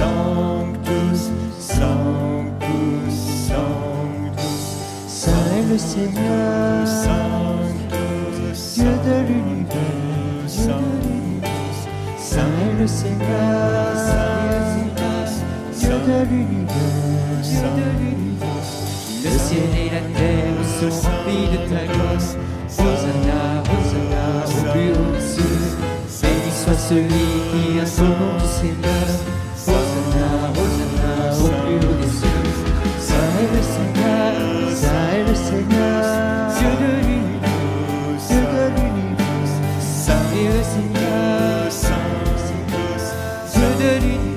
Sanctus, Sanctus, Sanctus, Saint est le Seigneur, Sanctus, Dieu de l'univers, l'univers. Saint est le Seigneur, Dieu de l'univers, Dieu de l'univers. Le ciel et la terre sont remplis de ta grâce. Hosanna, Hosanna, au plus haut des cieux. Béni soit celui qui a son nom du Seigneur. Seigneur, Saint Dieu de l'univers.